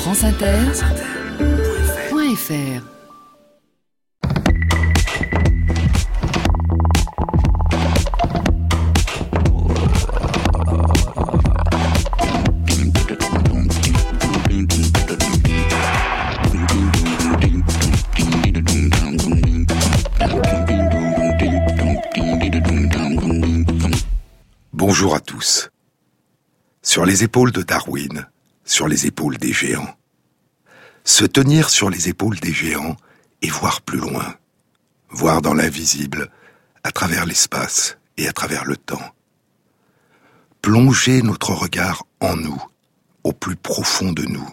franceinter.fr Bonjour à tous. Sur les épaules de Darwin, sur les épaules des géants. Se tenir sur les épaules des géants et voir plus loin. Voir dans l'invisible, à travers l'espace et à travers le temps. Plonger notre regard en nous, au plus profond de nous.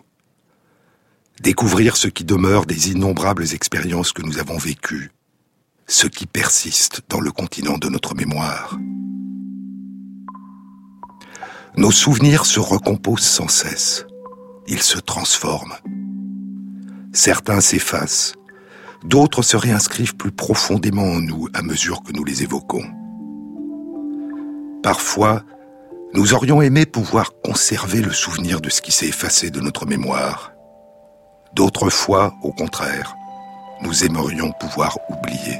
Découvrir ce qui demeure des innombrables expériences que nous avons vécues, ce qui persiste dans le continent de notre mémoire. Nos souvenirs se recomposent sans cesse. Ils se transforment. Certains s'effacent, d'autres se réinscrivent plus profondément en nous à mesure que nous les évoquons. Parfois, nous aurions aimé pouvoir conserver le souvenir de ce qui s'est effacé de notre mémoire. D'autres fois, au contraire, nous aimerions pouvoir oublier.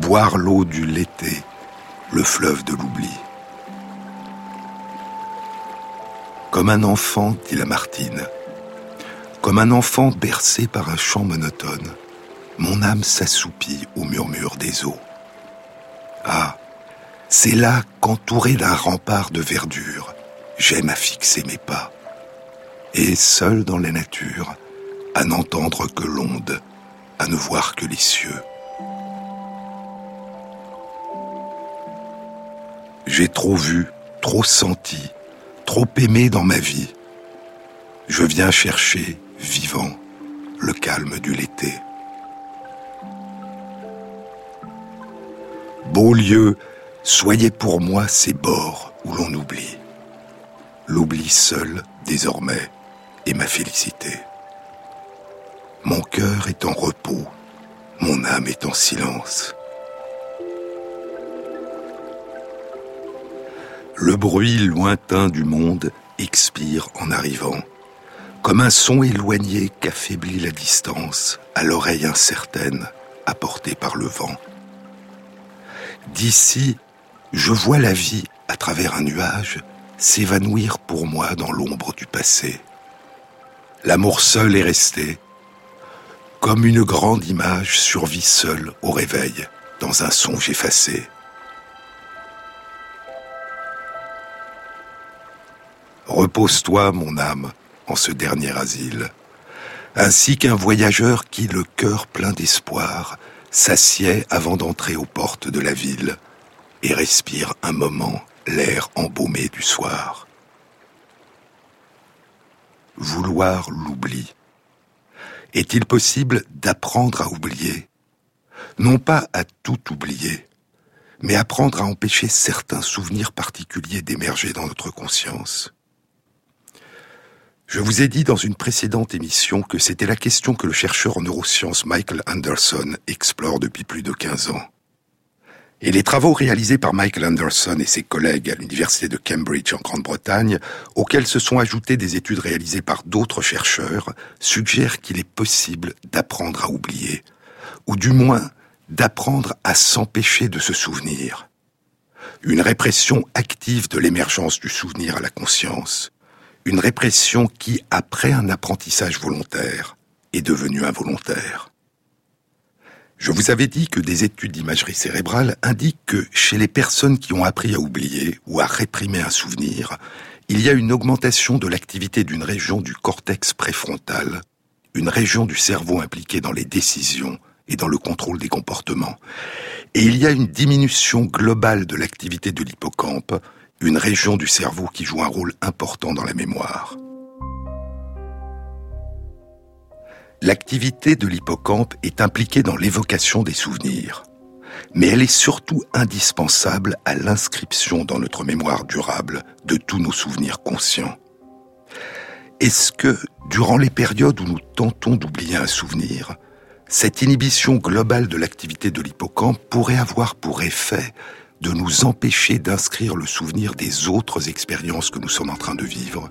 Boire l'eau du Lété, le fleuve de l'oubli. Comme un enfant, dit Lamartine, comme un enfant bercé par un chant monotone, mon âme s'assoupit au murmure des eaux. Ah, c'est là qu'entouré d'un rempart de verdure, j'aime à fixer mes pas, et seul dans la nature, à n'entendre que l'onde, à ne voir que les cieux. J'ai trop vu, trop senti, trop aimé dans ma vie. Je viens chercher, vivant, le calme du l'été. Beau lieu, soyez pour moi ces bords où l'on oublie. L'oubli seul, désormais, est ma félicité. Mon cœur est en repos, mon âme est en silence. Le bruit lointain du monde expire en arrivant, comme un son éloigné qu'affaiblit la distance à l'oreille incertaine apportée par le vent. D'ici, je vois la vie à travers un nuage s'évanouir pour moi dans l'ombre du passé. L'amour seul est resté, comme une grande image survit seule au réveil dans un songe effacé. Repose-toi, mon âme, en ce dernier asile, ainsi qu'un voyageur qui, le cœur plein d'espoir, s'assied avant d'entrer aux portes de la ville et respire un moment l'air embaumé du soir. Vouloir l'oubli. Est-il possible d'apprendre à oublier? Non pas à tout oublier, mais apprendre à empêcher certains souvenirs particuliers d'émerger dans notre conscience. Je vous ai dit dans une précédente émission que c'était la question que le chercheur en neurosciences Michael Anderson explore depuis plus de 15 ans. Et les travaux réalisés par Michael Anderson et ses collègues à l'université de Cambridge en Grande-Bretagne, auxquels se sont ajoutées des études réalisées par d'autres chercheurs, suggèrent qu'il est possible d'apprendre à oublier, ou du moins d'apprendre à s'empêcher de se souvenir. Une répression active de l'émergence du souvenir à la conscience, une répression qui, après un apprentissage volontaire, est devenue involontaire. Je vous avais dit que des études d'imagerie cérébrale indiquent que chez les personnes qui ont appris à oublier ou à réprimer un souvenir, il y a une augmentation de l'activité d'une région du cortex préfrontal, une région du cerveau impliquée dans les décisions et dans le contrôle des comportements. Et il y a une diminution globale de l'activité de l'hippocampe, une région du cerveau qui joue un rôle important dans la mémoire. L'activité de l'hippocampe est impliquée dans l'évocation des souvenirs, mais elle est surtout indispensable à l'inscription dans notre mémoire durable de tous nos souvenirs conscients. Est-ce que, durant les périodes où nous tentons d'oublier un souvenir, cette inhibition globale de l'activité de l'hippocampe pourrait avoir pour effet de nous empêcher d'inscrire le souvenir des autres expériences que nous sommes en train de vivre.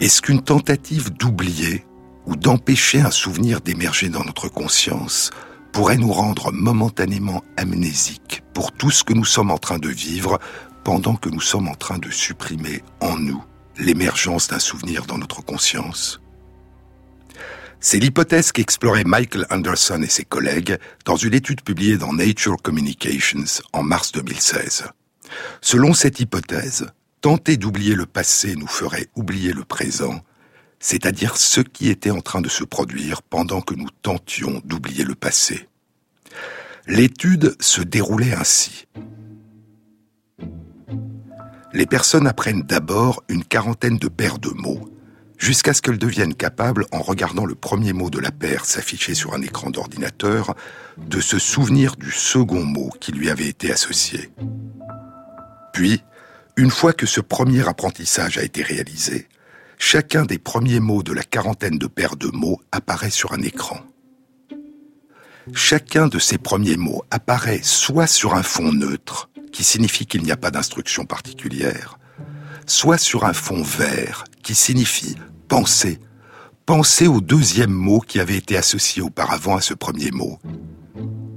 Est-ce qu'une tentative d'oublier ou d'empêcher un souvenir d'émerger dans notre conscience pourrait nous rendre momentanément amnésiques pour tout ce que nous sommes en train de vivre pendant que nous sommes en train de supprimer en nous l'émergence d'un souvenir dans notre conscience? C'est l'hypothèse qu'explorait Michael Anderson et ses collègues dans une étude publiée dans Nature Communications en mars 2016. Selon cette hypothèse, tenter d'oublier le passé nous ferait oublier le présent, c'est-à-dire ce qui était en train de se produire pendant que nous tentions d'oublier le passé. L'étude se déroulait ainsi. Les personnes apprennent d'abord une quarantaine de paires de mots, jusqu'à ce qu'elle devienne capable, en regardant le premier mot de la paire s'afficher sur un écran d'ordinateur, de se souvenir du second mot qui lui avait été associé. Puis, une fois que ce premier apprentissage a été réalisé, chacun des premiers mots de la quarantaine de paires de mots apparaît sur un écran. Chacun de ces premiers mots apparaît soit sur un fond neutre, qui signifie qu'il n'y a pas d'instruction particulière, soit sur un fond vert, qui signifie penser. Penser au deuxième mot qui avait été associé auparavant à ce premier mot.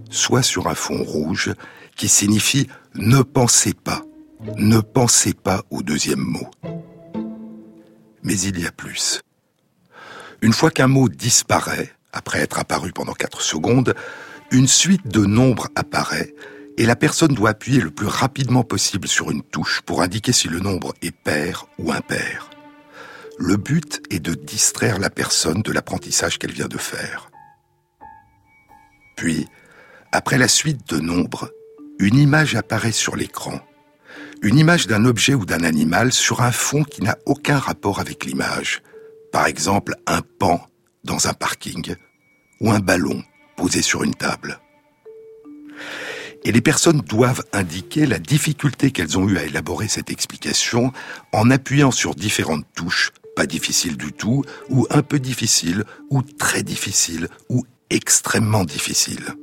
Soit sur un fond rouge, qui signifie ne pensez pas. Ne pensez pas au deuxième mot. Mais il y a plus. Une fois qu'un mot disparaît, après être apparu pendant 4 secondes, une suite de nombres apparaît et la personne doit appuyer le plus rapidement possible sur une touche pour indiquer si le nombre est pair ou impair. Le but est de distraire la personne de l'apprentissage qu'elle vient de faire. Puis, après la suite de nombres, une image apparaît sur l'écran. Une image d'un objet ou d'un animal sur un fond qui n'a aucun rapport avec l'image. Par exemple, un pan dans un parking ou un ballon posé sur une table et les personnes doivent indiquer la difficulté qu'elles ont eu à élaborer cette explication en appuyant sur différentes touches, pas difficiles du tout, ou un peu difficiles, ou très difficiles, ou extrêmement difficiles.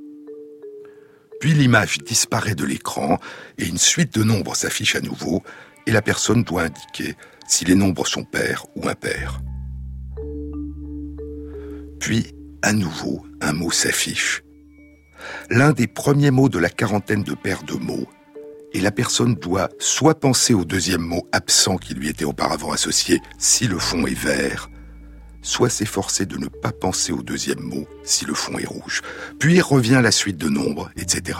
Puis l'image disparaît de l'écran et une suite de nombres s'affiche à nouveau et la personne doit indiquer si les nombres sont pairs ou impairs. Puis, à nouveau, un mot s'affiche l'un des premiers mots de la quarantaine de paires de mots, et la personne doit soit penser au deuxième mot absent qui lui était auparavant associé si le fond est vert, soit s'efforcer de ne pas penser au deuxième mot si le fond est rouge. Puis revient la suite de nombres, etc.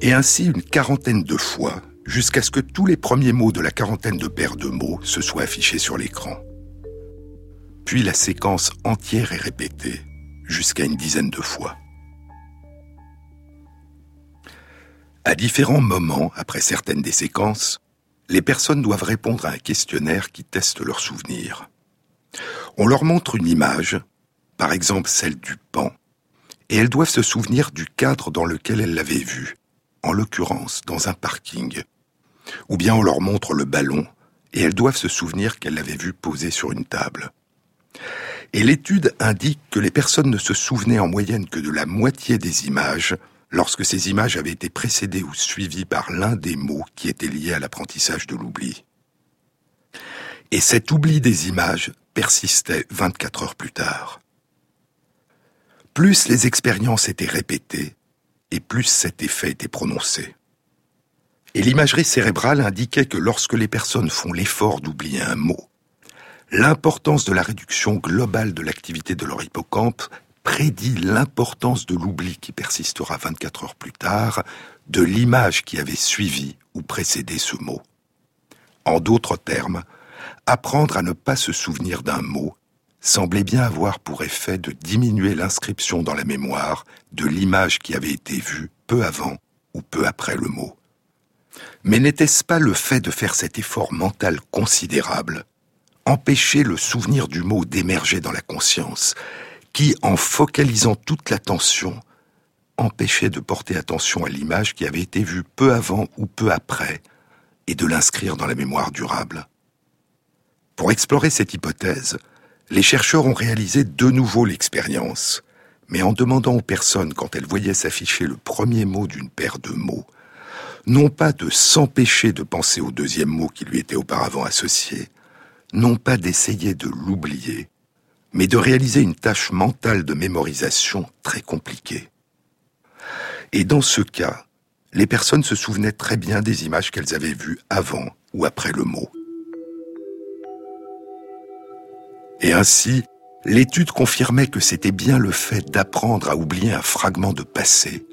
Et ainsi une quarantaine de fois, jusqu'à ce que tous les premiers mots de la quarantaine de paires de mots se soient affichés sur l'écran. Puis la séquence entière est répétée, jusqu'à une dizaine de fois. À différents moments, après certaines des séquences, les personnes doivent répondre à un questionnaire qui teste leurs souvenirs. On leur montre une image, par exemple celle du pan, et elles doivent se souvenir du cadre dans lequel elles l'avaient vu, en l'occurrence dans un parking. Ou bien on leur montre le ballon, et elles doivent se souvenir qu'elles l'avaient vu posé sur une table. Et l'étude indique que les personnes ne se souvenaient en moyenne que de la moitié des images lorsque ces images avaient été précédées ou suivies par l'un des mots qui étaient liés à l'apprentissage de l'oubli. Et cet oubli des images persistait 24 heures plus tard. Plus les expériences étaient répétées, et plus cet effet était prononcé. Et l'imagerie cérébrale indiquait que lorsque les personnes font l'effort d'oublier un mot, l'importance de la réduction globale de l'activité de leur hippocampe prédit l'importance de l'oubli qui persistera 24 heures plus tard de l'image qui avait suivi ou précédé ce mot. En d'autres termes, apprendre à ne pas se souvenir d'un mot semblait bien avoir pour effet de diminuer l'inscription dans la mémoire de l'image qui avait été vue peu avant ou peu après le mot. Mais n'était-ce pas le fait de faire cet effort mental considérable, empêcher le souvenir du mot d'émerger dans la conscience, qui, en focalisant toute l'attention, empêchait de porter attention à l'image qui avait été vue peu avant ou peu après, et de l'inscrire dans la mémoire durable. Pour explorer cette hypothèse, les chercheurs ont réalisé de nouveau l'expérience, mais en demandant aux personnes, quand elles voyaient s'afficher le premier mot d'une paire de mots, non pas de s'empêcher de penser au deuxième mot qui lui était auparavant associé, non pas d'essayer de l'oublier, mais de réaliser une tâche mentale de mémorisation très compliquée. Et dans ce cas, les personnes se souvenaient très bien des images qu'elles avaient vues avant ou après le mot. Et ainsi, l'étude confirmait que c'était bien le fait d'apprendre à oublier un fragment de passé,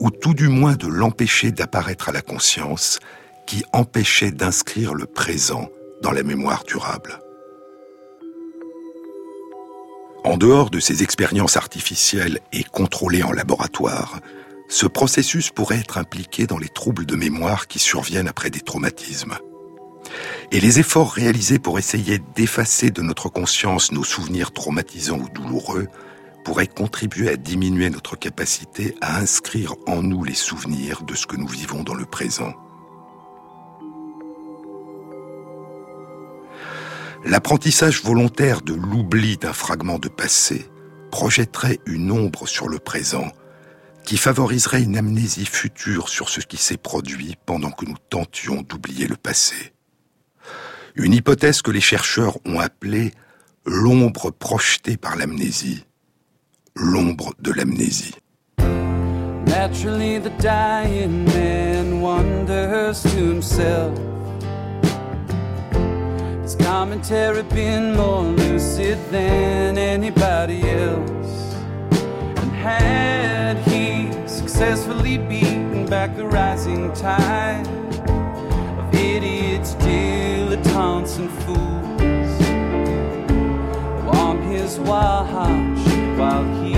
ou tout du moins de l'empêcher d'apparaître à la conscience, qui empêchait d'inscrire le présent dans la mémoire durable. En dehors de ces expériences artificielles et contrôlées en laboratoire, ce processus pourrait être impliqué dans les troubles de mémoire qui surviennent après des traumatismes. Et les efforts réalisés pour essayer d'effacer de notre conscience nos souvenirs traumatisants ou douloureux pourraient contribuer à diminuer notre capacité à inscrire en nous les souvenirs de ce que nous vivons dans le présent. L'apprentissage volontaire de l'oubli d'un fragment de passé projetterait une ombre sur le présent qui favoriserait une amnésie future sur ce qui s'est produit pendant que nous tentions d'oublier le passé. Une hypothèse que les chercheurs ont appelée l'ombre projetée par l'amnésie, l'ombre de l'amnésie. Naturally the dying man wonders to himself Commentary been more lucid than anybody else. And had he successfully beaten back the rising tide Of idiots, dilettantes and fools On his watch while he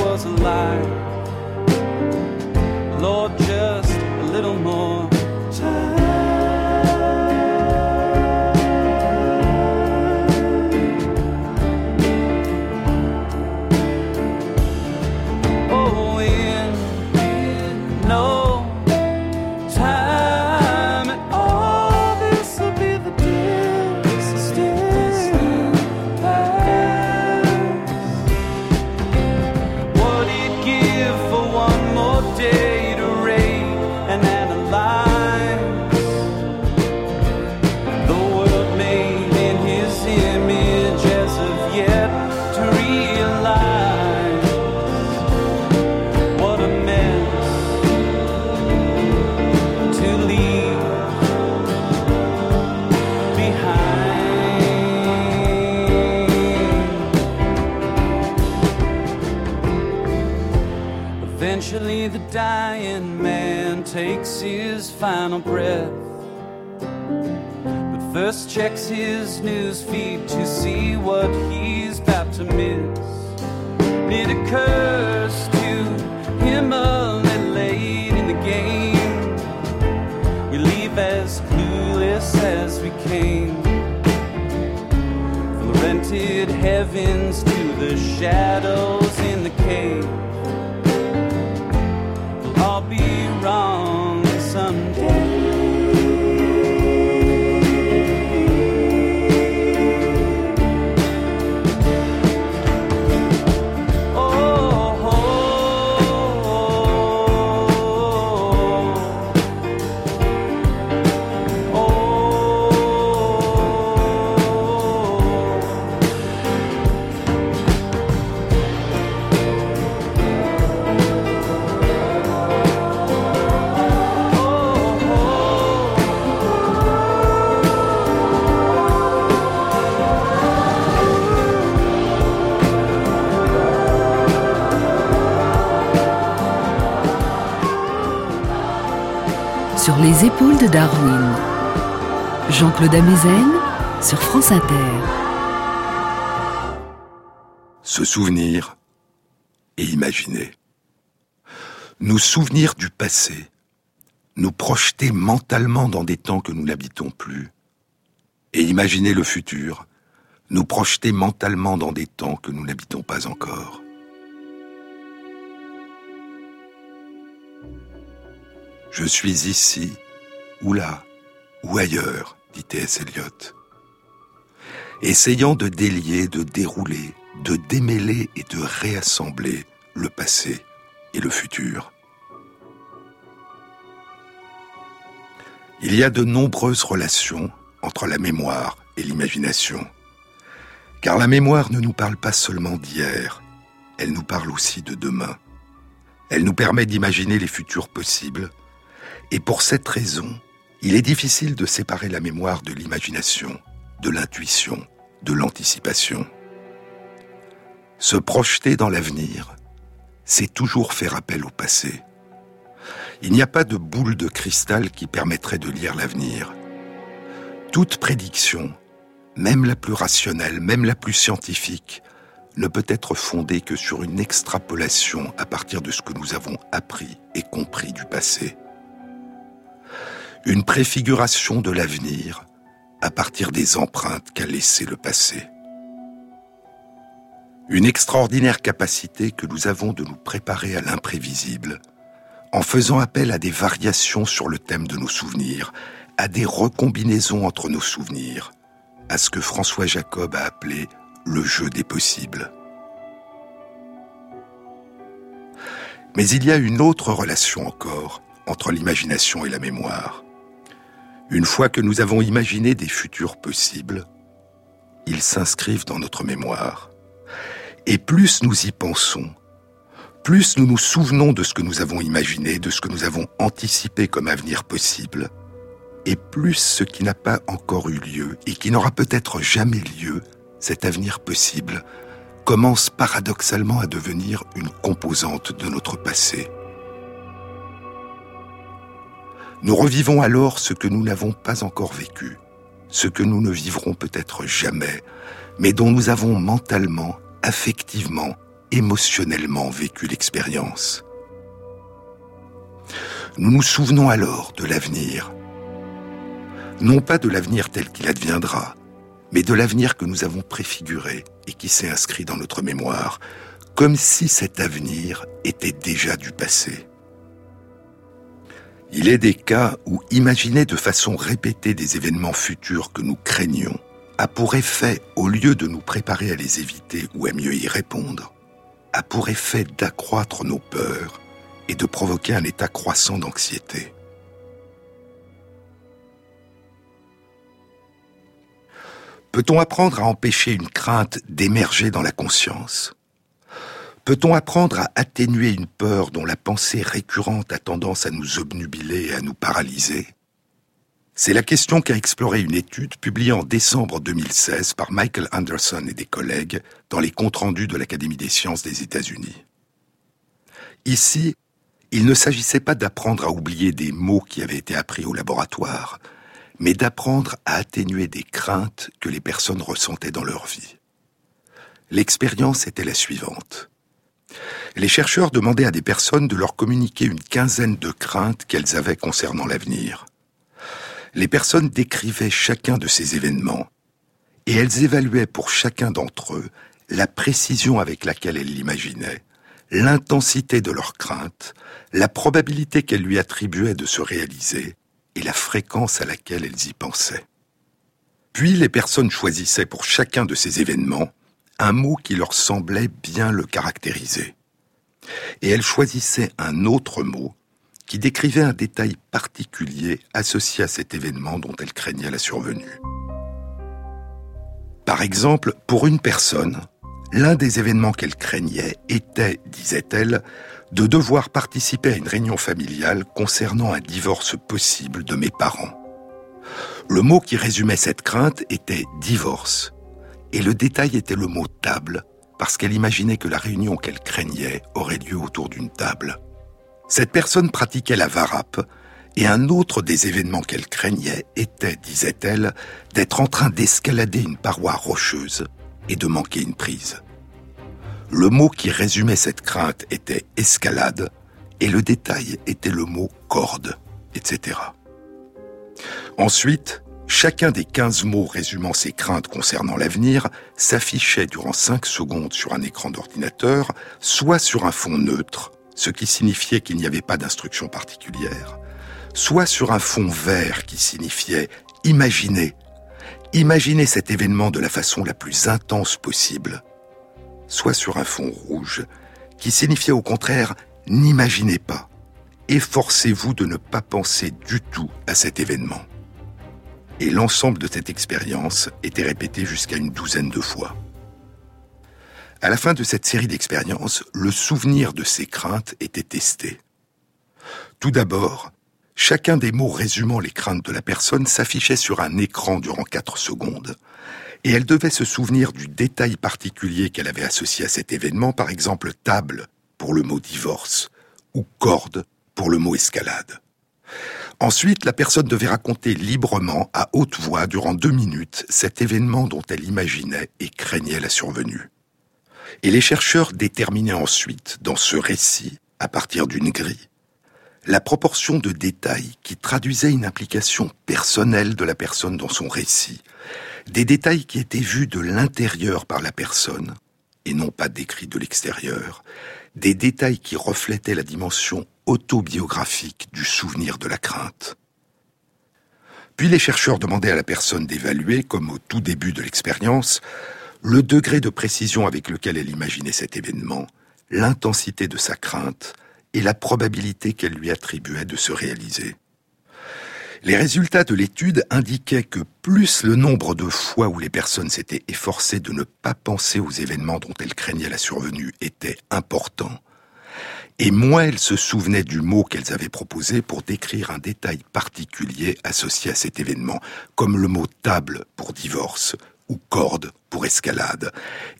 was alive final breath. But first checks his news feed to see what he's about to miss. It occurs to him little late in the game. We leave as clueless as we came. From the rented heavens to the shadows Jean-Claude Amezen sur France Inter. Se souvenir et imaginer. Nous souvenir du passé, nous projeter mentalement dans des temps que nous n'habitons plus, et imaginer le futur, nous projeter mentalement dans des temps que nous n'habitons pas encore. Je suis ici, ou là, ou ailleurs, dit T.S. Eliot. Essayant de délier, de dérouler, de démêler et de réassembler le passé et le futur. Il y a de nombreuses relations entre la mémoire et l'imagination. Car la mémoire ne nous parle pas seulement d'hier, elle nous parle aussi de demain. Elle nous permet d'imaginer les futurs possibles. Et pour cette raison, il est difficile de séparer la mémoire de l'imagination, de l'intuition, de l'anticipation. Se projeter dans l'avenir, c'est toujours faire appel au passé. Il n'y a pas de boule de cristal qui permettrait de lire l'avenir. Toute prédiction, même la plus rationnelle, même la plus scientifique, ne peut être fondée que sur une extrapolation à partir de ce que nous avons appris et compris du passé. Une préfiguration de l'avenir à partir des empreintes qu'a laissées le passé. Une extraordinaire capacité que nous avons de nous préparer à l'imprévisible, en faisant appel à des variations sur le thème de nos souvenirs, à des recombinaisons entre nos souvenirs, à ce que François Jacob a appelé le jeu des possibles. Mais il y a une autre relation encore entre l'imagination et la mémoire. Une fois que nous avons imaginé des futurs possibles, ils s'inscrivent dans notre mémoire. Et plus nous y pensons, plus nous nous souvenons de ce que nous avons imaginé, de ce que nous avons anticipé comme avenir possible, et plus ce qui n'a pas encore eu lieu et qui n'aura peut-être jamais lieu, cet avenir possible, commence paradoxalement à devenir une composante de notre passé. Nous revivons alors ce que nous n'avons pas encore vécu, ce que nous ne vivrons peut-être jamais, mais dont nous avons mentalement, affectivement, émotionnellement vécu l'expérience. Nous nous souvenons alors de l'avenir, non pas de l'avenir tel qu'il adviendra, mais de l'avenir que nous avons préfiguré et qui s'est inscrit dans notre mémoire, comme si cet avenir était déjà du passé. Il est des cas où imaginer de façon répétée des événements futurs que nous craignons a pour effet, au lieu de nous préparer à les éviter ou à mieux y répondre, a pour effet d'accroître nos peurs et de provoquer un état croissant d'anxiété. Peut-on apprendre à empêcher une crainte d'émerger dans la conscience? Peut-on apprendre à atténuer une peur dont la pensée récurrente a tendance à nous obnubiler et à nous paralyser? C'est la question qu'a explorée une étude publiée en décembre 2016 par Michael Anderson et des collègues dans les comptes rendus de l'Académie des sciences des États-Unis. Ici, il ne s'agissait pas d'apprendre à oublier des mots qui avaient été appris au laboratoire, mais d'apprendre à atténuer des craintes que les personnes ressentaient dans leur vie. L'expérience était la suivante. Les chercheurs demandaient à des personnes de leur communiquer une quinzaine de craintes qu'elles avaient concernant l'avenir. Les personnes décrivaient chacun de ces événements et elles évaluaient pour chacun d'entre eux la précision avec laquelle elles l'imaginaient, l'intensité de leurs craintes, la probabilité qu'elles lui attribuaient de se réaliser et la fréquence à laquelle elles y pensaient. Puis les personnes choisissaient pour chacun de ces événements un mot qui leur semblait bien le caractériser. Et elles choisissaient un autre mot qui décrivait un détail particulier associé à cet événement dont elles craignaient la survenue. Par exemple, pour une personne, l'un des événements qu'elle craignait était, disait-elle, de devoir participer à une réunion familiale concernant un divorce possible de mes parents. Le mot qui résumait cette crainte était divorce, et le détail était le mot table, parce qu'elle imaginait que la réunion qu'elle craignait aurait lieu autour d'une table. Cette personne pratiquait la varap, et un autre des événements qu'elle craignait était, disait-elle, d'être en train d'escalader une paroi rocheuse et de manquer une prise. Le mot qui résumait cette crainte était escalade et le détail était le mot corde, etc. Ensuite, chacun des 15 mots résumant ces craintes concernant l'avenir s'affichait durant 5 secondes sur un écran d'ordinateur, soit sur un fond neutre, ce qui signifiait qu'il n'y avait pas d'instruction particulière, soit sur un fond vert qui signifiait imaginer, imaginer cet événement de la façon la plus intense possible, soit sur un fond rouge, qui signifiait au contraire n'imaginez pas, efforcez-vous de ne pas penser du tout à cet événement. Et l'ensemble de cette expérience était répété jusqu'à une douzaine de fois. À la fin de cette série d'expériences, le souvenir de ces craintes était testé. Tout d'abord, chacun des mots résumant les craintes de la personne s'affichait sur un écran durant quatre secondes, et elle devait se souvenir du détail particulier qu'elle avait associé à cet événement, par exemple table pour le mot divorce, ou corde pour le mot escalade. Ensuite, la personne devait raconter librement, à haute voix, durant deux minutes, cet événement dont elle imaginait et craignait la survenue. Et les chercheurs déterminaient ensuite, dans ce récit, à partir d'une grille, la proportion de détails qui traduisait une implication personnelle de la personne dans son récit, des détails qui étaient vus de l'intérieur par la personne, et non pas décrits de l'extérieur, des détails qui reflétaient la dimension autobiographique du souvenir de la crainte. Puis les chercheurs demandaient à la personne d'évaluer, comme au tout début de l'expérience, le degré de précision avec lequel elle imaginait cet événement, l'intensité de sa crainte et la probabilité qu'elle lui attribuait de se réaliser. Les résultats de l'étude indiquaient que plus le nombre de fois où les personnes s'étaient efforcées de ne pas penser aux événements dont elles craignaient la survenue était important, et moins elles se souvenaient du mot qu'elles avaient proposé pour décrire un détail particulier associé à cet événement, comme le mot table pour divorce ou corde pour escalade,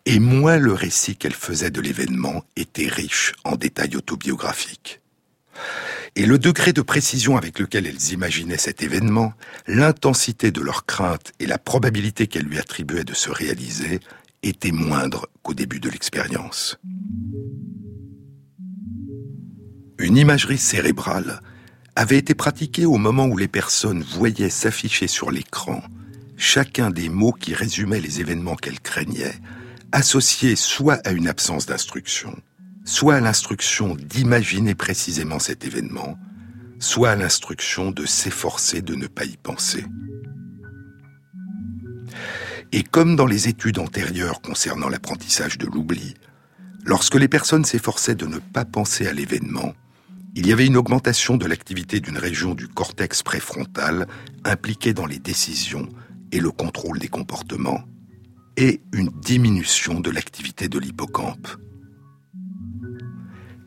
et moins le récit qu'elles faisaient de l'événement était riche en détails autobiographiques. Et le degré de précision avec lequel elles imaginaient cet événement, l'intensité de leur crainte et la probabilité qu'elles lui attribuaient de se réaliser étaient moindres qu'au début de l'expérience. Une imagerie cérébrale avait été pratiquée au moment où les personnes voyaient s'afficher sur l'écran chacun des mots qui résumaient les événements qu'elle craignait, associés soit à une absence d'instruction, soit à l'instruction d'imaginer précisément cet événement, soit à l'instruction de s'efforcer de ne pas y penser. Et comme dans les études antérieures concernant l'apprentissage de l'oubli, lorsque les personnes s'efforçaient de ne pas penser à l'événement, il y avait une augmentation de l'activité d'une région du cortex préfrontal impliquée dans les décisions et le contrôle des comportements, et une diminution de l'activité de l'hippocampe.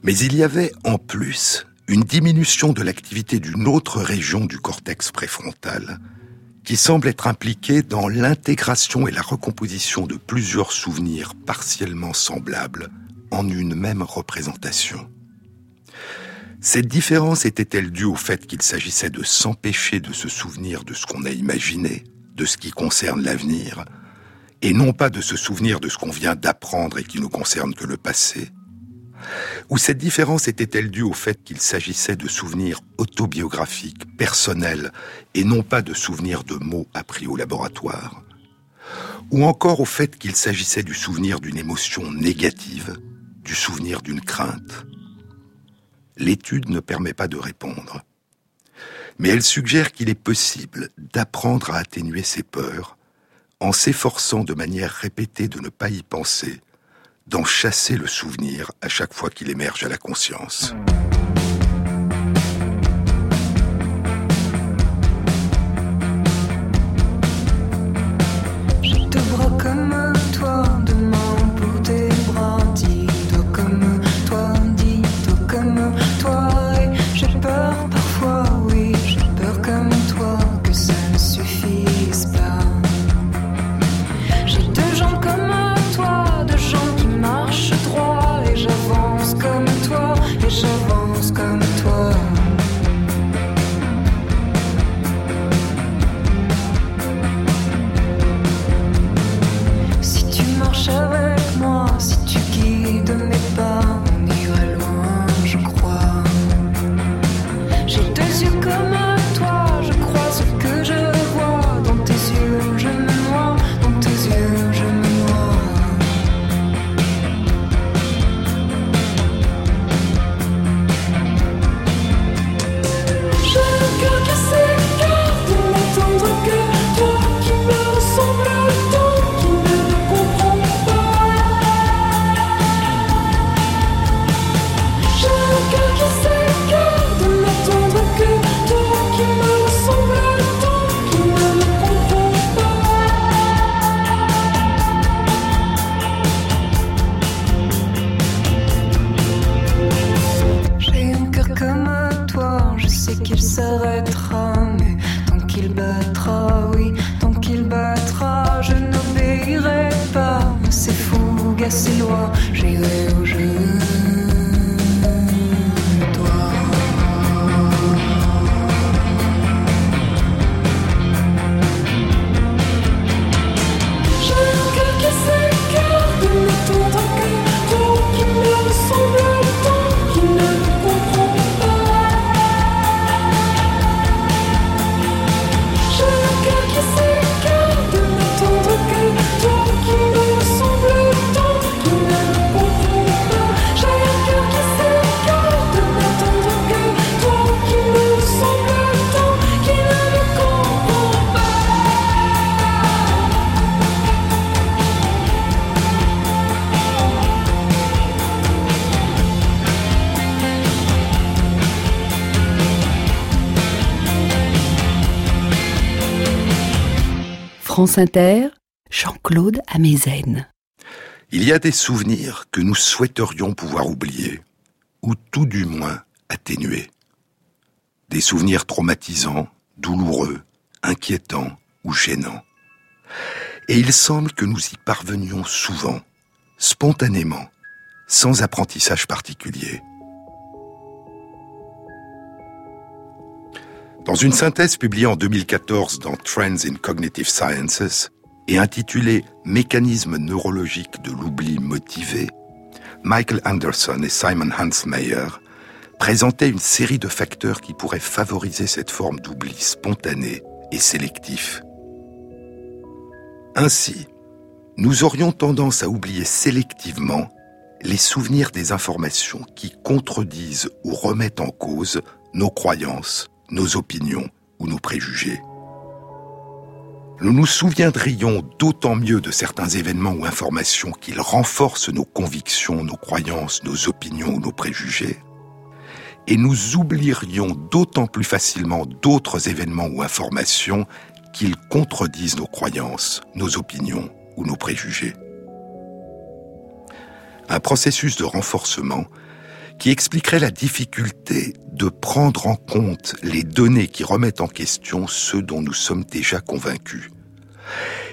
Mais il y avait en plus une diminution de l'activité d'une autre région du cortex préfrontal, qui semble être impliquée dans l'intégration et la recomposition de plusieurs souvenirs partiellement semblables en une même représentation. Cette différence était-elle due au fait qu'il s'agissait de s'empêcher de se souvenir de ce qu'on a imaginé, de ce qui concerne l'avenir, et non pas de se souvenir de ce qu'on vient d'apprendre et qui ne concerne que le passé? Ou cette différence était-elle due au fait qu'il s'agissait de souvenirs autobiographiques, personnels, et non pas de souvenirs de mots appris au laboratoire? Ou encore au fait qu'il s'agissait du souvenir d'une émotion négative, du souvenir d'une crainte? L'étude ne permet pas de répondre mais elle suggère qu'il est possible d'apprendre à atténuer ses peurs en s'efforçant de manière répétée de ne pas y penser, d'en chasser le souvenir à chaque fois qu'il émerge à la conscience. C'est qu'il s'arrêtera, mais tant qu'il battra, oui, tant qu'il battra, je n'obéirai pas. C'est fou, c'est loin, France Inter, Jean-Claude Amezen. Il y a des souvenirs que nous souhaiterions pouvoir oublier, ou tout du moins atténuer. Des souvenirs traumatisants, douloureux, inquiétants ou gênants. Et il semble que nous y parvenions souvent, spontanément, sans apprentissage particulier. Dans une synthèse publiée en 2014 dans Trends in Cognitive Sciences et intitulée Mécanismes neurologiques de l'oubli motivé, Michael Anderson et Simon Hansmeyer présentaient une série de facteurs qui pourraient favoriser cette forme d'oubli spontané et sélectif. Ainsi, nous aurions tendance à oublier sélectivement les souvenirs des informations qui contredisent ou remettent en cause nos croyances, nos opinions ou nos préjugés. Nous nous souviendrions d'autant mieux de certains événements ou informations qu'ils renforcent nos convictions, nos croyances, nos opinions ou nos préjugés, et nous oublierions d'autant plus facilement d'autres événements ou informations qu'ils contredisent nos croyances, nos opinions ou nos préjugés. Un processus de renforcement qui expliquerait la difficulté de prendre en compte les données qui remettent en question ceux dont nous sommes déjà convaincus,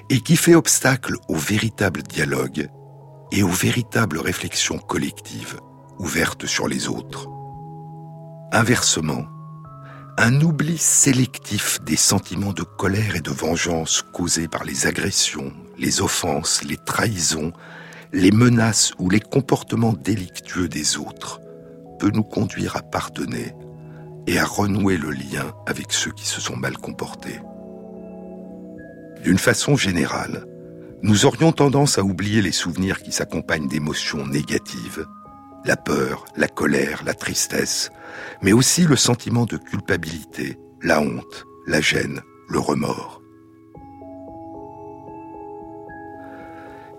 et qui fait obstacle au véritable dialogue et aux véritables réflexions collectives ouvertes sur les autres. Inversement, un oubli sélectif des sentiments de colère et de vengeance causés par les agressions, les offenses, les trahisons, les menaces ou les comportements délictueux des autres peut nous conduire à pardonner et à renouer le lien avec ceux qui se sont mal comportés. D'une façon générale, nous aurions tendance à oublier les souvenirs qui s'accompagnent d'émotions négatives, la peur, la colère, la tristesse, mais aussi le sentiment de culpabilité, la honte, la gêne, le remords.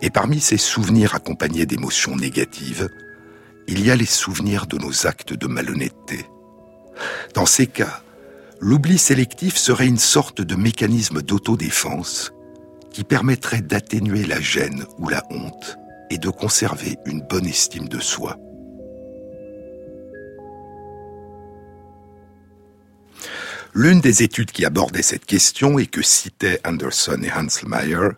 Et parmi ces souvenirs accompagnés d'émotions négatives, il y a les souvenirs de nos actes de malhonnêteté. Dans ces cas, l'oubli sélectif serait une sorte de mécanisme d'autodéfense qui permettrait d'atténuer la gêne ou la honte et de conserver une bonne estime de soi. L'une des études qui abordait cette question et que citaient Anderson et Hanselmeyer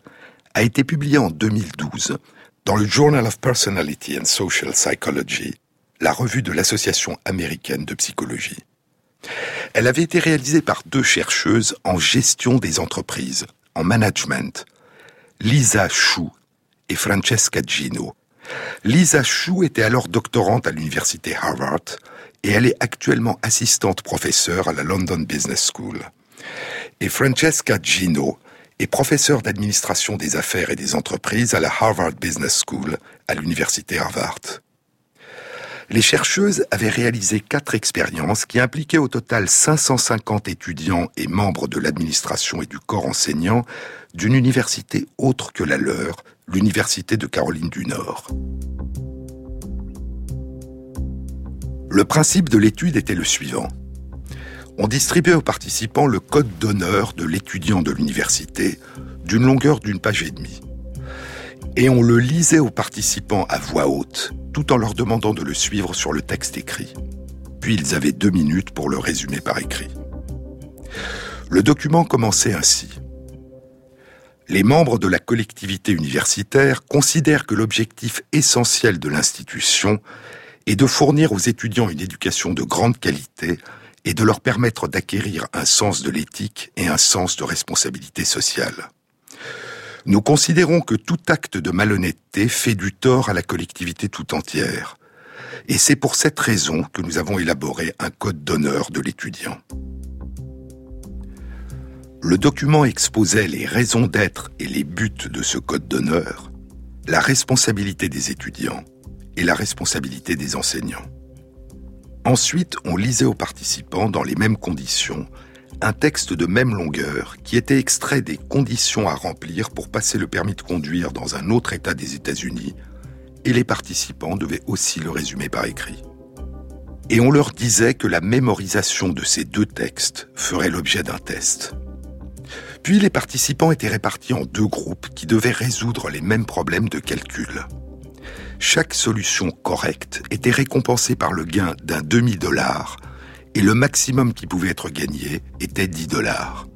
a été publiée en 2012 dans le Journal of Personality and Social Psychology, la revue de l'Association américaine de psychologie. Elle avait été réalisée par deux chercheuses en gestion des entreprises, en management, Lisa Chou et Francesca Gino. Lisa Chou était alors doctorante à l'université Harvard et elle est actuellement assistante professeure à la London Business School. Et Francesca Gino est professeur d'administration des affaires et des entreprises à la Harvard Business School à l'université Harvard. Les chercheuses avaient réalisé quatre expériences qui impliquaient au total 550 étudiants et membres de l'administration et du corps enseignant d'une université autre que la leur, l'Université de Caroline du Nord. Le principe de l'étude était le suivant on distribuait aux participants le code d'honneur de l'étudiant de l'université, d'une longueur d'une page et demie. Et on le lisait aux participants à voix haute, tout en leur demandant de le suivre sur le texte écrit. puis ils avaient deux minutes pour le résumer par écrit. Le document commençait ainsi. Les membres de la collectivité universitaire considèrent que l'objectif essentiel de l'institution est de fournir aux étudiants une éducation de grande qualité et de leur permettre d'acquérir un sens de l'éthique et un sens de responsabilité sociale. Nous considérons que tout acte de malhonnêteté fait du tort à la collectivité tout entière. Et c'est pour cette raison que nous avons élaboré un code d'honneur de l'étudiant. Le document exposait les raisons d'être et les buts de ce code d'honneur, la responsabilité des étudiants et la responsabilité des enseignants. Ensuite, on lisait aux participants, dans les mêmes conditions, un texte de même longueur qui était extrait des conditions à remplir pour passer le permis de conduire dans un autre État des États-Unis, et les participants devaient aussi le résumer par écrit. Et on leur disait que la mémorisation de ces deux textes ferait l'objet d'un test. Puis les participants étaient répartis en deux groupes qui devaient résoudre les mêmes problèmes de calcul. Chaque solution correcte était récompensée par le gain d'un demi-dollar et le maximum qui pouvait être gagné était 10 dollars.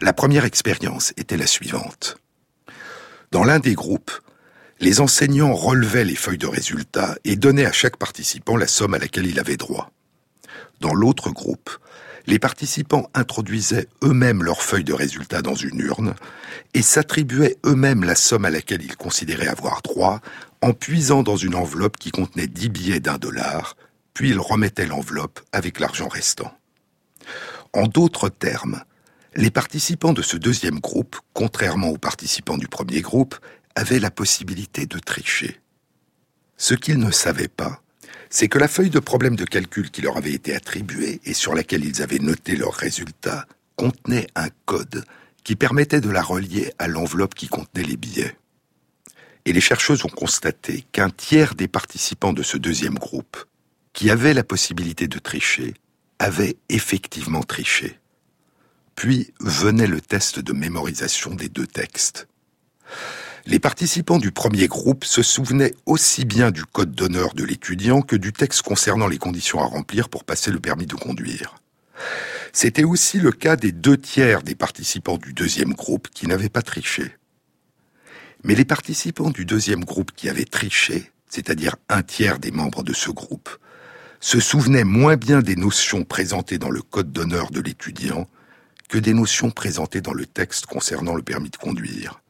La première expérience était la suivante. Dans l'un des groupes, les enseignants relevaient les feuilles de résultats et donnaient à chaque participant la somme à laquelle il avait droit. Dans l'autre groupe, les participants introduisaient eux-mêmes leurs feuilles de résultats dans une urne et s'attribuaient eux-mêmes la somme à laquelle ils considéraient avoir droit en puisant dans une enveloppe qui contenait 10 billets d'un dollar puis il remettait l'enveloppe avec l'argent restant. En d'autres termes, les participants de ce deuxième groupe, contrairement aux participants du premier groupe, avaient la possibilité de tricher. Ce qu'ils ne savaient pas, c'est que la feuille de problème de calcul qui leur avait été attribuée et sur laquelle ils avaient noté leurs résultats contenait un code qui permettait de la relier à l'enveloppe qui contenait les billets. Et les chercheuses ont constaté qu'un tiers des participants de ce deuxième groupe qui avait la possibilité de tricher avait effectivement triché. Puis venait le test de mémorisation des deux textes. Les participants du premier groupe se souvenaient aussi bien du code d'honneur de l'étudiant que du texte concernant les conditions à remplir pour passer le permis de conduire. C'était aussi le cas des deux tiers des participants du deuxième groupe qui n'avaient pas triché. Mais les participants du deuxième groupe qui avaient triché, c'est-à-dire un tiers des membres de ce groupe, se souvenait moins bien des notions présentées dans le code d'honneur de l'étudiant que des notions présentées dans le texte concernant le permis de conduire.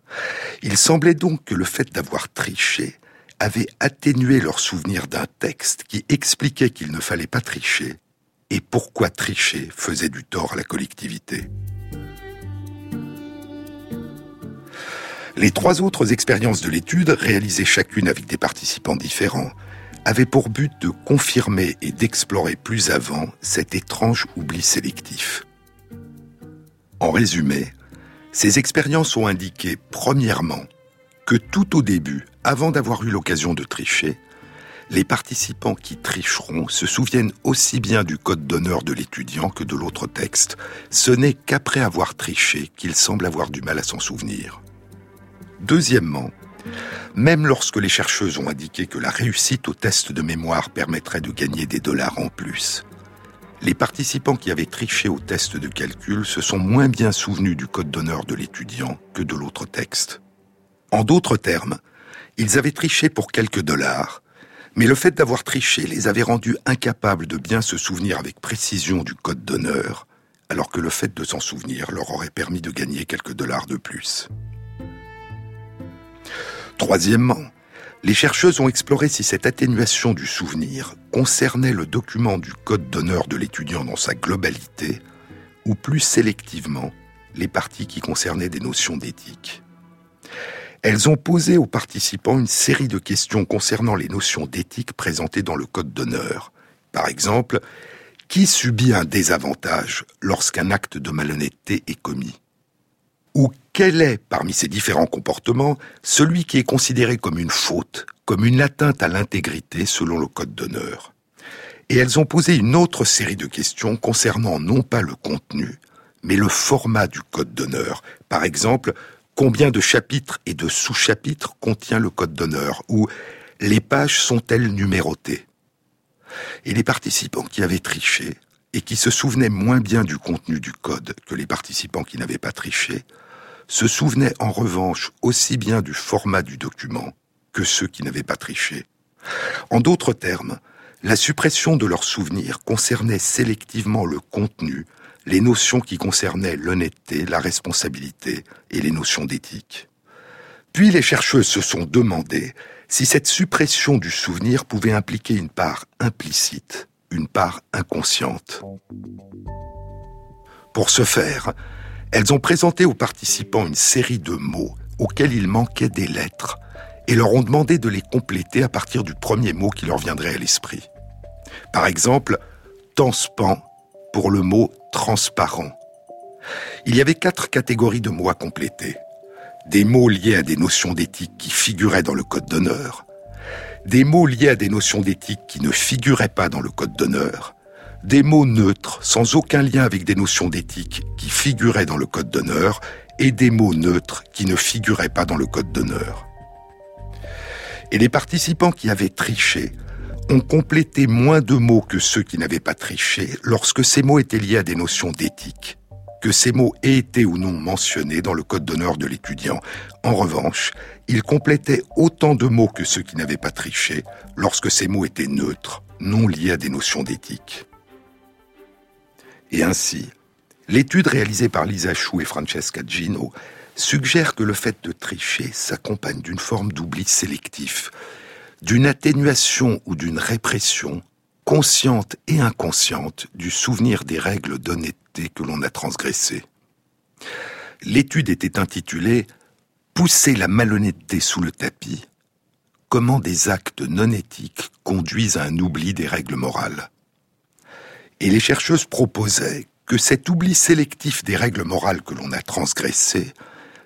Il semblait donc que le fait d'avoir triché avait atténué leur souvenir d'un texte qui expliquait qu'il ne fallait pas tricher et pourquoi tricher faisait du tort à la collectivité. Les trois autres expériences de l'étude, réalisées chacune avec des participants différents, avait pour but de confirmer et d'explorer plus avant cet étrange oubli sélectif. En résumé, ces expériences ont indiqué, premièrement, que tout au début, avant d'avoir eu l'occasion de tricher, les participants qui tricheront se souviennent aussi bien du code d'honneur de l'étudiant que de l'autre texte. Ce n'est qu'après avoir triché qu'ils semblent avoir du mal à s'en souvenir. Deuxièmement, même lorsque les chercheuses ont indiqué que la réussite au test de mémoire permettrait de gagner des dollars en plus, les participants qui avaient triché au test de calcul se sont moins bien souvenus du code d'honneur de l'étudiant que de l'autre texte. En d'autres termes, ils avaient triché pour quelques dollars, mais le fait d'avoir triché les avait rendus incapables de bien se souvenir avec précision du code d'honneur, alors que le fait de s'en souvenir leur aurait permis de gagner quelques dollars de plus. Troisièmement, les chercheuses ont exploré si cette atténuation du souvenir concernait le document du code d'honneur de l'étudiant dans sa globalité, ou plus sélectivement les parties qui concernaient des notions d'éthique. Elles ont posé aux participants une série de questions concernant les notions d'éthique présentées dans le code d'honneur. Par exemple, qui subit un désavantage lorsqu'un acte de malhonnêteté est commis? Ou quel est, parmi ces différents comportements, celui qui est considéré comme une faute, comme une atteinte à l'intégrité selon le code d'honneur? Et elles ont posé une autre série de questions concernant non pas le contenu, mais le format du code d'honneur. Par exemple, combien de chapitres et de sous-chapitres contient le code d'honneur? Ou les pages sont-elles numérotées? Et les participants qui avaient triché et qui se souvenaient moins bien du contenu du code que les participants qui n'avaient pas triché, se souvenaient en revanche aussi bien du format du document que ceux qui n'avaient pas triché. En d'autres termes, la suppression de leurs souvenirs concernait sélectivement le contenu, les notions qui concernaient l'honnêteté, la responsabilité et les notions d'éthique. Puis les chercheuses se sont demandé si cette suppression du souvenir pouvait impliquer une part implicite, une part inconsciente. Pour ce faire, elles ont présenté aux participants une série de mots auxquels il manquait des lettres et leur ont demandé de les compléter à partir du premier mot qui leur viendrait à l'esprit. Par exemple, tanspan pour le mot transparent. Il y avait quatre catégories de mots à compléter. Des mots liés à des notions d'éthique qui figuraient dans le code d'honneur, des mots liés à des notions d'éthique qui ne figuraient pas dans le code d'honneur, des mots neutres sans aucun lien avec des notions d'éthique qui figuraient dans le code d'honneur et des mots neutres qui ne figuraient pas dans le code d'honneur. Et les participants qui avaient triché ont complété moins de mots que ceux qui n'avaient pas triché lorsque ces mots étaient liés à des notions d'éthique, que ces mots aient été ou non mentionnés dans le code d'honneur de l'étudiant. En revanche, ils complétaient autant de mots que ceux qui n'avaient pas triché lorsque ces mots étaient neutres, non liés à des notions d'éthique. Et ainsi, l'étude réalisée par Lisa Chou et Francesca Gino suggère que le fait de tricher s'accompagne d'une forme d'oubli sélectif, d'une atténuation ou d'une répression consciente et inconsciente du souvenir des règles d'honnêteté que l'on a transgressées. L'étude était intitulée Pousser la malhonnêteté sous le tapis. Comment des actes non éthiques conduisent à un oubli des règles morales. Et les chercheuses proposaient que cet oubli sélectif des règles morales que l'on a transgressées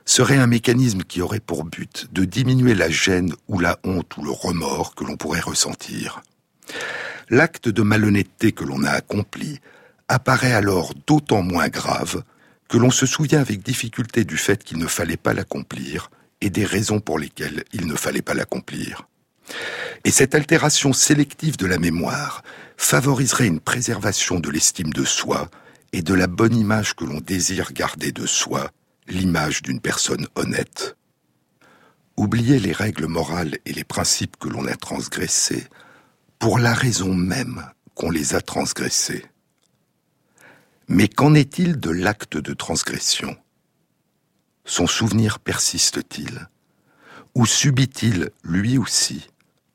serait un mécanisme qui aurait pour but de diminuer la gêne ou la honte ou le remords que l'on pourrait ressentir. L'acte de malhonnêteté que l'on a accompli apparaît alors d'autant moins grave que l'on se souvient avec difficulté du fait qu'il ne fallait pas l'accomplir et des raisons pour lesquelles il ne fallait pas l'accomplir. Et cette altération sélective de la mémoire favoriserait une préservation de l'estime de soi et de la bonne image que l'on désire garder de soi l'image d'une personne honnête. Oublier les règles morales et les principes que l'on a transgressés pour la raison même qu'on les a transgressés. Mais qu'en est-il de l'acte de transgression? Son souvenir persiste-t-il? Ou subit-il, lui aussi,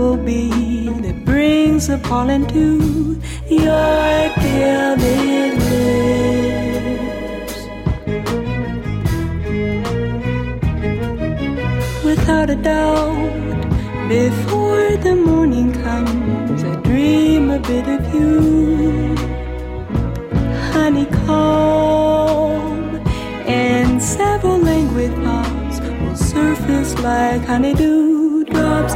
humble that brings the pollen to your gilded lips. Without a doubt, before the morning comes, I dream a bit of you, honeycomb and several languid thoughts will surface like honeydew drops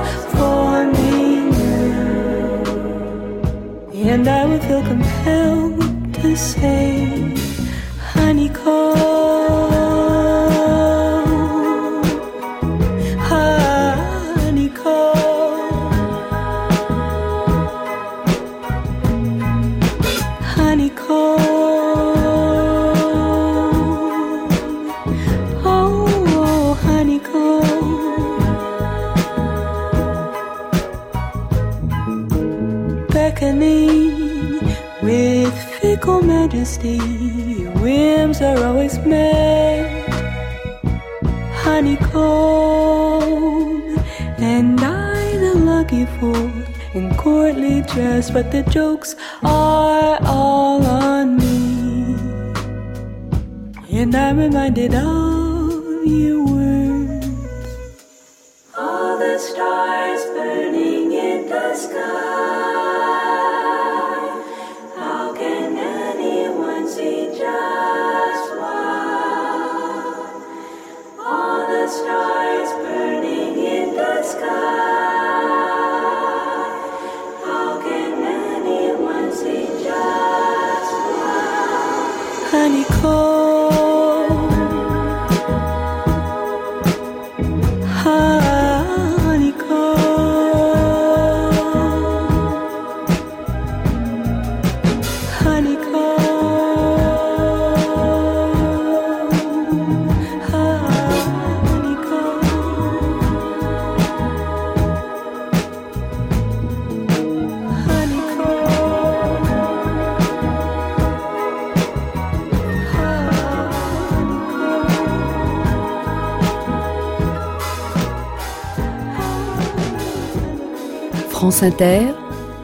you. And I would feel compelled to say, majesty, your whims are always met. Honeycomb, and I the lucky fool in courtly dress, but the jokes are all on me. And I'm reminded of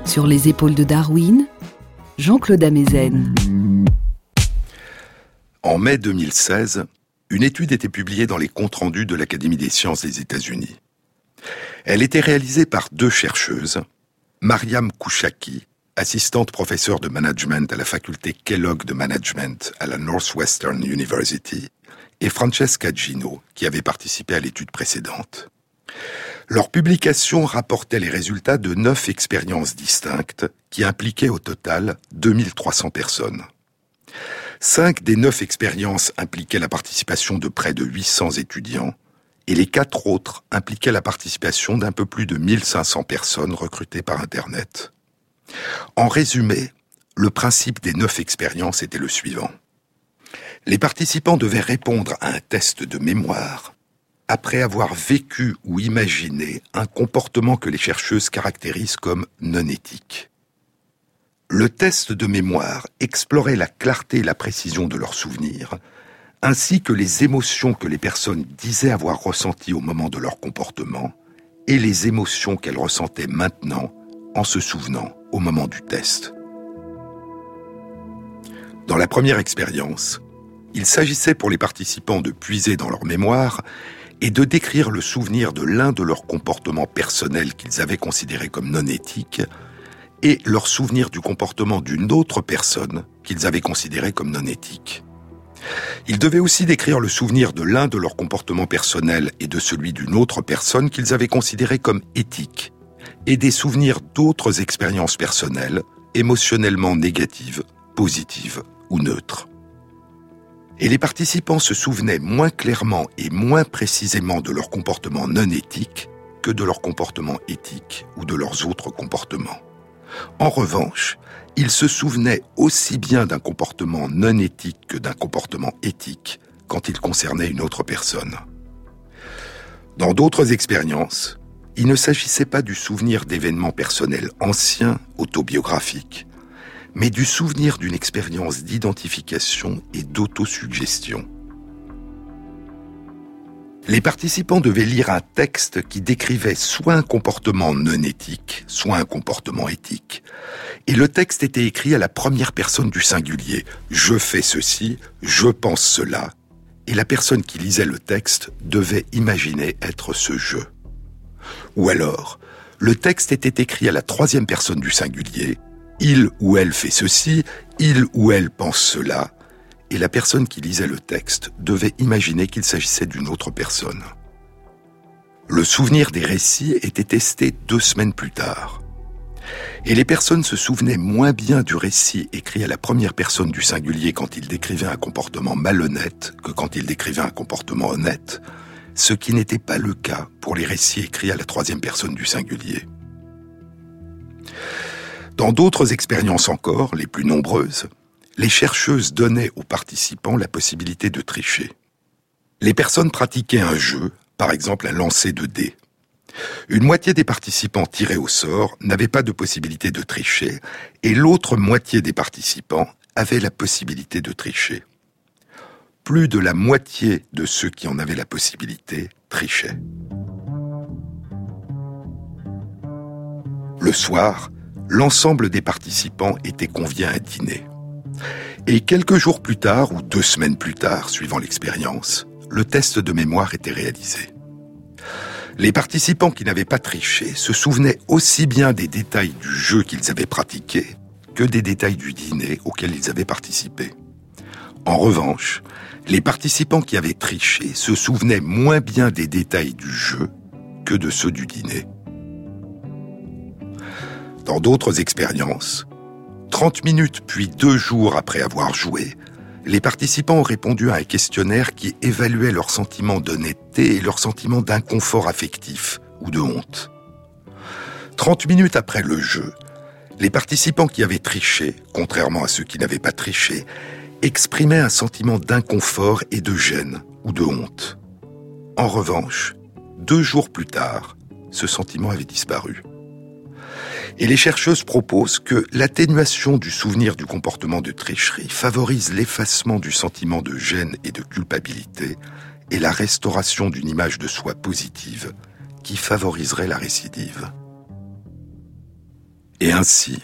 Sur les épaules de Darwin, Jean-Claude Amezen. En mai 2016, une étude était publiée dans les comptes rendus de l'Académie des sciences des États-Unis. Elle était réalisée par deux chercheuses, Mariam Kouchaki, assistante professeure de management à la faculté Kellogg de management à la Northwestern University, et Francesca Gino, qui avait participé à l'étude précédente. Leur publication rapportait les résultats de neuf expériences distinctes qui impliquaient au total 2300 personnes. Cinq des neuf expériences impliquaient la participation de près de 800 étudiants et les quatre autres impliquaient la participation d'un peu plus de 1500 personnes recrutées par Internet. En résumé, le principe des neuf expériences était le suivant. Les participants devaient répondre à un test de mémoire après avoir vécu ou imaginé un comportement que les chercheuses caractérisent comme non éthique. Le test de mémoire explorait la clarté et la précision de leurs souvenirs, ainsi que les émotions que les personnes disaient avoir ressenties au moment de leur comportement, et les émotions qu'elles ressentaient maintenant en se souvenant au moment du test. Dans la première expérience, il s'agissait pour les participants de puiser dans leur mémoire et de décrire le souvenir de l'un de leurs comportements personnels qu'ils avaient considérés comme non éthiques et leur souvenir du comportement d'une autre personne qu'ils avaient considéré comme non éthique. Ils devaient aussi décrire le souvenir de l'un de leurs comportements personnels et de celui d'une autre personne qu'ils avaient considéré comme éthique, et des souvenirs d'autres expériences personnelles, émotionnellement négatives, positives ou neutres et les participants se souvenaient moins clairement et moins précisément de leur comportement non éthique que de leur comportement éthique ou de leurs autres comportements. En revanche, ils se souvenaient aussi bien d'un comportement non éthique que d'un comportement éthique quand il concernait une autre personne. Dans d'autres expériences, il ne s'agissait pas du souvenir d'événements personnels anciens, autobiographiques, mais du souvenir d'une expérience d'identification et d'autosuggestion. Les participants devaient lire un texte qui décrivait soit un comportement non éthique, soit un comportement éthique. Et le texte était écrit à la première personne du singulier. Je fais ceci, je pense cela. Et la personne qui lisait le texte devait imaginer être ce je. Ou alors, le texte était écrit à la troisième personne du singulier, il ou elle fait ceci, il ou elle pense cela, et la personne qui lisait le texte devait imaginer qu'il s'agissait d'une autre personne. Le souvenir des récits était testé deux semaines plus tard. Et les personnes se souvenaient moins bien du récit écrit à la première personne du singulier quand il décrivait un comportement malhonnête que quand il décrivait un comportement honnête, ce qui n'était pas le cas pour les récits écrits à la troisième personne du singulier. Dans d'autres expériences encore, les plus nombreuses, les chercheuses donnaient aux participants la possibilité de tricher. Les personnes pratiquaient un jeu, par exemple un lancer de dés. Une moitié des participants tirés au sort n'avaient pas de possibilité de tricher, et l'autre moitié des participants avaient la possibilité de tricher. Plus de la moitié de ceux qui en avaient la possibilité trichaient. Le soir, l'ensemble des participants était conviés à dîner. Et quelques jours plus tard, ou deux semaines plus tard, suivant l'expérience, le test de mémoire était réalisé. Les participants qui n'avaient pas triché se souvenaient aussi bien des détails du jeu qu'ils avaient pratiqué que des détails du dîner auquel ils avaient participé. En revanche, les participants qui avaient triché se souvenaient moins bien des détails du jeu que de ceux du dîner. Dans d'autres expériences, 30 minutes puis deux jours après avoir joué, les participants ont répondu à un questionnaire qui évaluait leur sentiment d'honnêteté et leur sentiment d'inconfort affectif ou de honte. 30 minutes après le jeu, les participants qui avaient triché, contrairement à ceux qui n'avaient pas triché, exprimaient un sentiment d'inconfort et de gêne ou de honte. En revanche, deux jours plus tard, ce sentiment avait disparu. Et les chercheuses proposent que l'atténuation du souvenir du comportement de tricherie favorise l'effacement du sentiment de gêne et de culpabilité et la restauration d'une image de soi positive qui favoriserait la récidive. Et ainsi,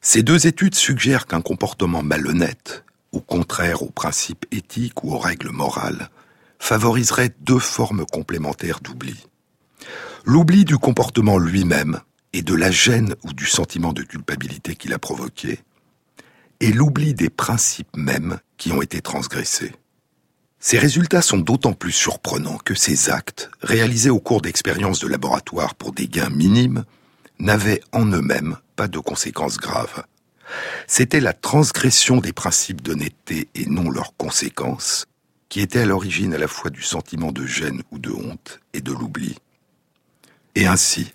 ces deux études suggèrent qu'un comportement malhonnête, ou contraire aux principes éthiques ou aux règles morales, favoriserait deux formes complémentaires d'oubli. L'oubli du comportement lui-même et de la gêne ou du sentiment de culpabilité qu'il a provoqué, et l'oubli des principes mêmes qui ont été transgressés. Ces résultats sont d'autant plus surprenants que ces actes, réalisés au cours d'expériences de laboratoire pour des gains minimes, n'avaient en eux-mêmes pas de conséquences graves. C'était la transgression des principes d'honnêteté et non leurs conséquences qui était à l'origine à la fois du sentiment de gêne ou de honte et de l'oubli. Et ainsi,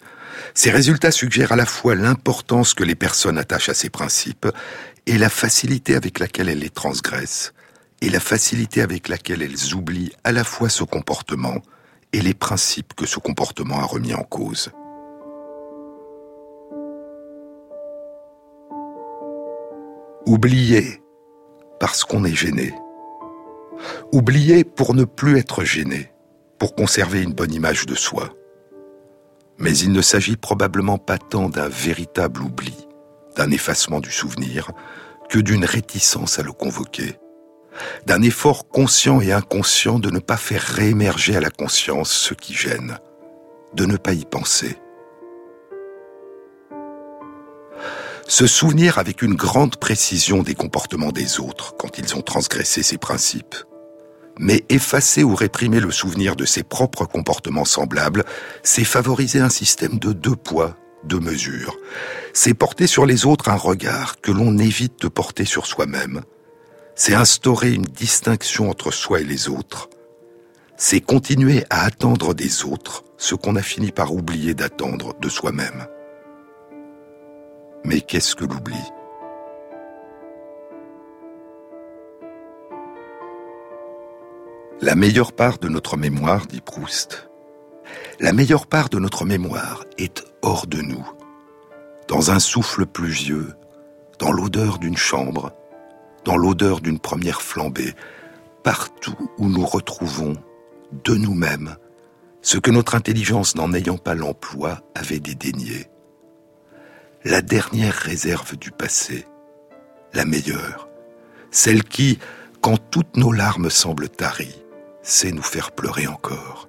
ces résultats suggèrent à la fois l'importance que les personnes attachent à ces principes et la facilité avec laquelle elles les transgressent, et la facilité avec laquelle elles oublient à la fois ce comportement et les principes que ce comportement a remis en cause. Oublier parce qu'on est gêné. Oublier pour ne plus être gêné, pour conserver une bonne image de soi. Mais il ne s'agit probablement pas tant d'un véritable oubli, d'un effacement du souvenir, que d'une réticence à le convoquer, d'un effort conscient et inconscient de ne pas faire réémerger à la conscience ce qui gêne, de ne pas y penser. se souvenir avec une grande précision des comportements des autres quand ils ont transgressé ses principes. Mais effacer ou réprimer le souvenir de ses propres comportements semblables, c'est favoriser un système de deux poids, deux mesures. C'est porter sur les autres un regard que l'on évite de porter sur soi-même. C'est instaurer une distinction entre soi et les autres. C'est continuer à attendre des autres ce qu'on a fini par oublier d'attendre de soi-même. Mais qu'est-ce que l'oubli? La meilleure part de notre mémoire, dit Proust, la meilleure part de notre mémoire est hors de nous, dans un souffle pluvieux, dans l'odeur d'une chambre, dans l'odeur d'une première flambée, partout où nous retrouvons de nous-mêmes ce que notre intelligence n'en ayant pas l'emploi avait dédaigné. La dernière réserve du passé, la meilleure, celle qui, quand toutes nos larmes semblent taries, sait nous faire pleurer encore.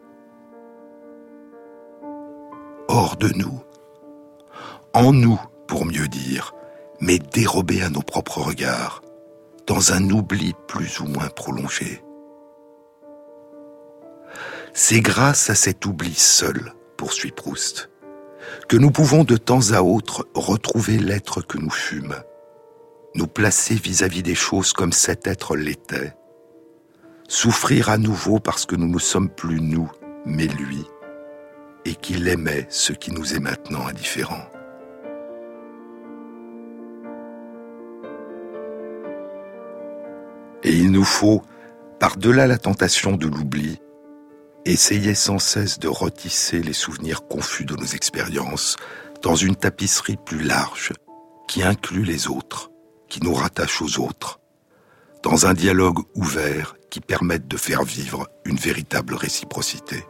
Hors de nous, en nous pour mieux dire, mais dérobé à nos propres regards, dans un oubli plus ou moins prolongé. C'est grâce à cet oubli seul, poursuit Proust, que nous pouvons de temps à autre retrouver l'être que nous fûmes, nous placer vis-à-vis des choses comme cet être l'était, souffrir à nouveau parce que nous ne sommes plus nous, mais lui, et qu'il aimait ce qui nous est maintenant indifférent. Et il nous faut, par-delà la tentation de l'oubli, essayer sans cesse de retisser les souvenirs confus de nos expériences dans une tapisserie plus large qui inclut les autres, qui nous rattache aux autres, dans un dialogue ouvert qui permette de faire vivre une véritable réciprocité.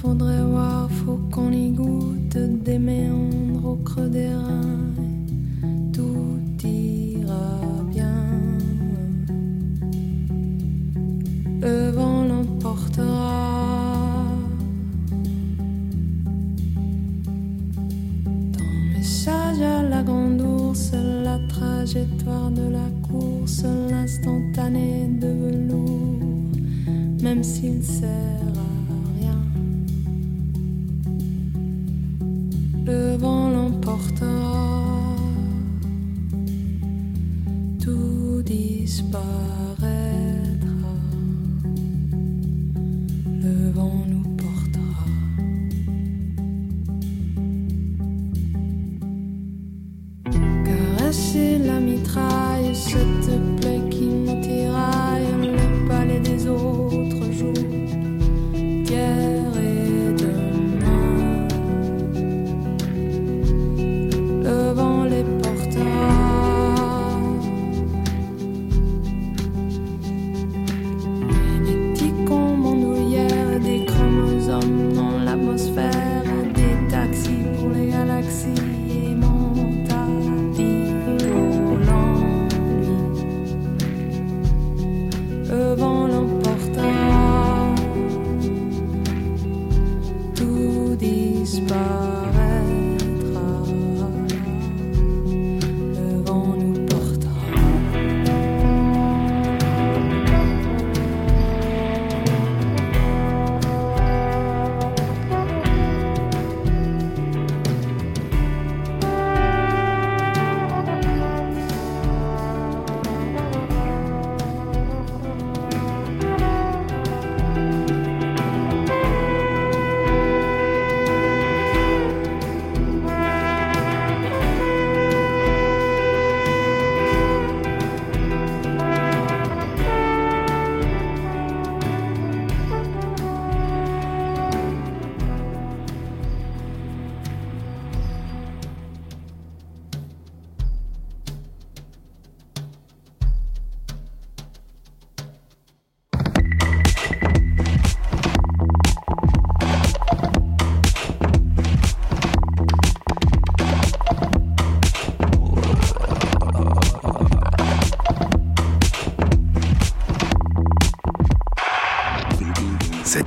Faudrait voir, faut qu'on y goûte des méandres au creux des reins. Tout ira bien. Le vent l'emportera. Ton message à la grande ours, la trajectoire de la course, l'instantané de velours, même s'il sert Le vent l'emportera, tout disparaît.